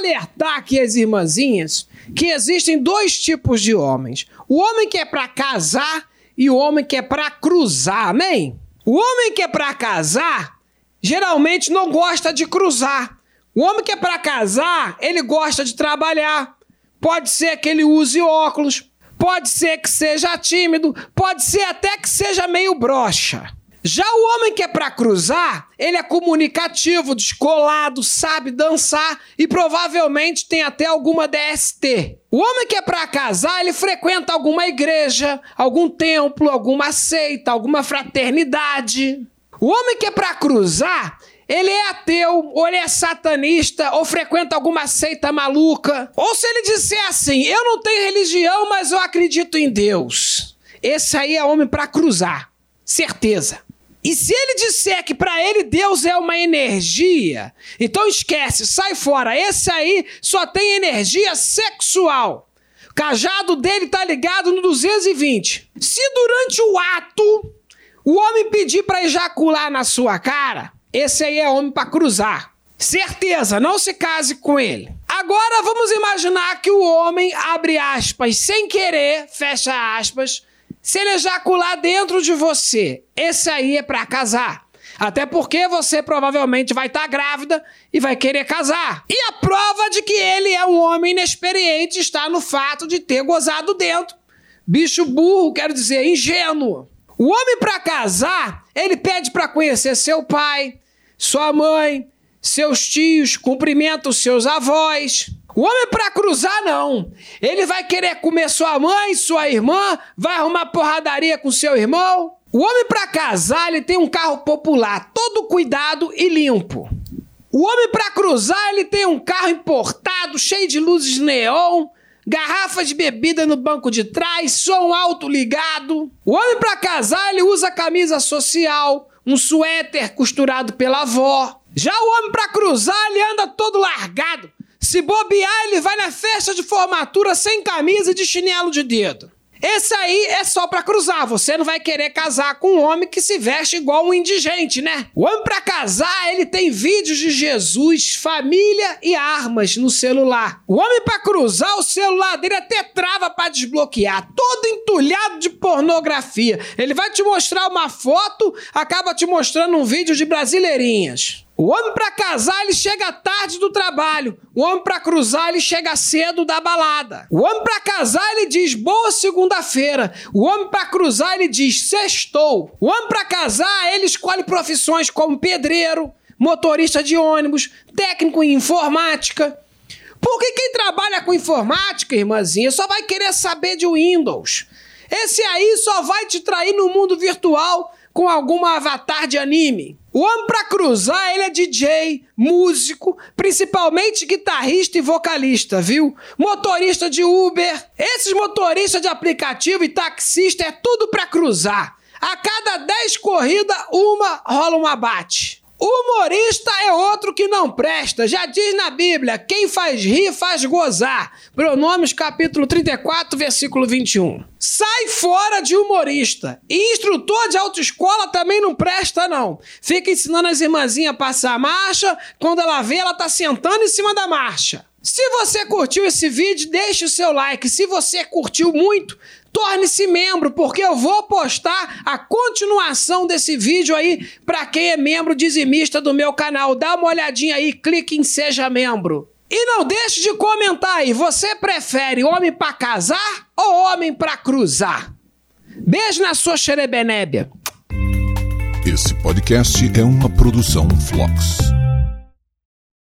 lembrar aqui as irmãzinhas que existem dois tipos de homens: o homem que é para casar e o homem que é para cruzar, amém? O homem que é para casar geralmente não gosta de cruzar. O homem que é para casar, ele gosta de trabalhar. Pode ser que ele use óculos, pode ser que seja tímido, pode ser até que seja meio broxa. Já o homem que é para cruzar, ele é comunicativo, descolado, sabe dançar e provavelmente tem até alguma DST. O homem que é para casar, ele frequenta alguma igreja, algum templo, alguma seita, alguma fraternidade. O homem que é para cruzar, ele é ateu, ou ele é satanista, ou frequenta alguma seita maluca. Ou se ele disser assim: Eu não tenho religião, mas eu acredito em Deus. Esse aí é homem para cruzar. Certeza. E se ele disser que para ele Deus é uma energia, então esquece, sai fora. Esse aí só tem energia sexual. O cajado dele tá ligado no 220. Se durante o ato o homem pedir para ejacular na sua cara, esse aí é homem para cruzar. Certeza, não se case com ele. Agora vamos imaginar que o homem abre aspas sem querer, fecha aspas, se ele ejacular dentro de você, esse aí é para casar. Até porque você provavelmente vai estar tá grávida e vai querer casar. E a prova de que ele é um homem inexperiente está no fato de ter gozado dentro. Bicho burro, quero dizer, ingênuo. O homem para casar, ele pede para conhecer seu pai, sua mãe, seus tios, cumprimenta os seus avós. O homem para cruzar, não. Ele vai querer comer sua mãe, sua irmã, vai arrumar porradaria com seu irmão. O homem para casar, ele tem um carro popular, todo cuidado e limpo. O homem para cruzar, ele tem um carro importado, cheio de luzes neon, garrafa de bebida no banco de trás, som alto ligado. O homem para casar, ele usa camisa social, um suéter costurado pela avó. Já o homem para cruzar, ele anda todo largado, se bobear, ele vai na festa de formatura sem camisa e de chinelo de dedo. Esse aí é só para cruzar. Você não vai querer casar com um homem que se veste igual um indigente, né? O homem para casar, ele tem vídeos de Jesus, família e armas no celular. O homem para cruzar, o celular dele até trava para desbloquear, todo entulhado de pornografia. Ele vai te mostrar uma foto, acaba te mostrando um vídeo de brasileirinhas. O homem para casar, ele chega tarde do trabalho. O homem para cruzar, ele chega cedo da balada. O homem para casar, ele diz boa segunda-feira. O homem para cruzar, ele diz sextou. O homem para casar, ele escolhe profissões como pedreiro, motorista de ônibus, técnico em informática. Porque quem trabalha com informática, irmãzinha, só vai querer saber de Windows. Esse aí só vai te trair no mundo virtual com alguma avatar de anime. O homem para cruzar, ele é DJ, músico, principalmente guitarrista e vocalista, viu? Motorista de Uber. Esses motoristas de aplicativo e taxista é tudo para cruzar. A cada 10 corridas, uma rola um abate. Humorista é outro que não presta. Já diz na Bíblia: quem faz rir faz gozar. Pronomes, capítulo 34, versículo 21. Sai fora de humorista. E instrutor de autoescola também não presta, não. Fica ensinando as irmãzinhas a passar a marcha. Quando ela vê, ela tá sentando em cima da marcha. Se você curtiu esse vídeo, deixe o seu like. Se você curtiu muito, torne-se membro, porque eu vou postar a continuação desse vídeo aí para quem é membro dizimista do meu canal. Dá uma olhadinha aí, clique em seja membro. E não deixe de comentar aí, você prefere homem para casar ou homem para cruzar? Beijo na sua xerebenébia. Esse podcast é uma produção Flux.